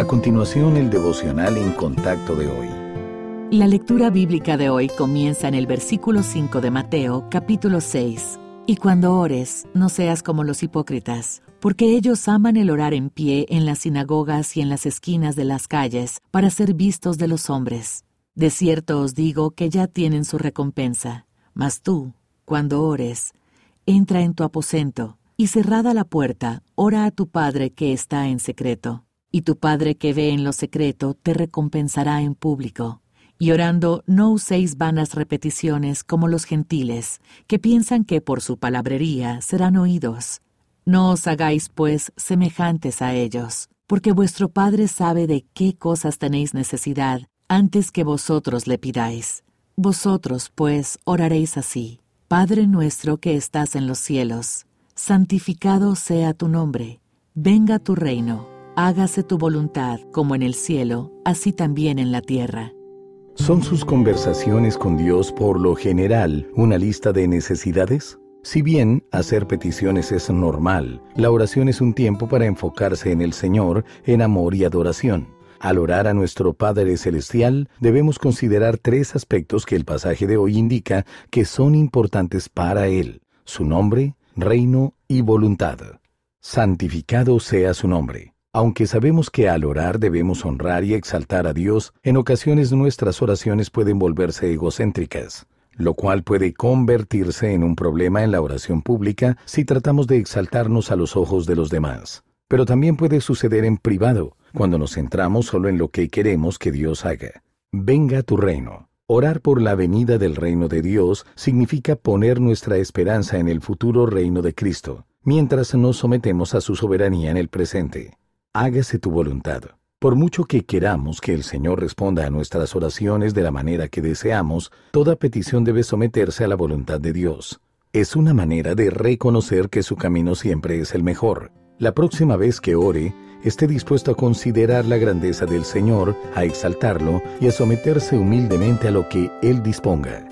A continuación, el devocional en contacto de hoy. La lectura bíblica de hoy comienza en el versículo 5 de Mateo, capítulo 6. Y cuando ores, no seas como los hipócritas, porque ellos aman el orar en pie en las sinagogas y en las esquinas de las calles para ser vistos de los hombres. De cierto os digo que ya tienen su recompensa. Mas tú, cuando ores, entra en tu aposento, y cerrada la puerta, ora a tu Padre que está en secreto. Y tu Padre que ve en lo secreto te recompensará en público. Y orando, no uséis vanas repeticiones como los gentiles, que piensan que por su palabrería serán oídos. No os hagáis, pues, semejantes a ellos, porque vuestro Padre sabe de qué cosas tenéis necesidad antes que vosotros le pidáis. Vosotros, pues, oraréis así. Padre nuestro que estás en los cielos, santificado sea tu nombre, venga tu reino, hágase tu voluntad como en el cielo, así también en la tierra. ¿Son sus conversaciones con Dios por lo general una lista de necesidades? Si bien hacer peticiones es normal, la oración es un tiempo para enfocarse en el Señor en amor y adoración. Al orar a nuestro Padre Celestial, debemos considerar tres aspectos que el pasaje de hoy indica que son importantes para Él, su nombre, reino y voluntad. Santificado sea su nombre. Aunque sabemos que al orar debemos honrar y exaltar a Dios, en ocasiones nuestras oraciones pueden volverse egocéntricas, lo cual puede convertirse en un problema en la oración pública si tratamos de exaltarnos a los ojos de los demás. Pero también puede suceder en privado, cuando nos centramos solo en lo que queremos que Dios haga. Venga tu reino. Orar por la venida del reino de Dios significa poner nuestra esperanza en el futuro reino de Cristo, mientras nos sometemos a su soberanía en el presente. Hágase tu voluntad. Por mucho que queramos que el Señor responda a nuestras oraciones de la manera que deseamos, toda petición debe someterse a la voluntad de Dios. Es una manera de reconocer que su camino siempre es el mejor. La próxima vez que ore, esté dispuesto a considerar la grandeza del Señor, a exaltarlo y a someterse humildemente a lo que Él disponga.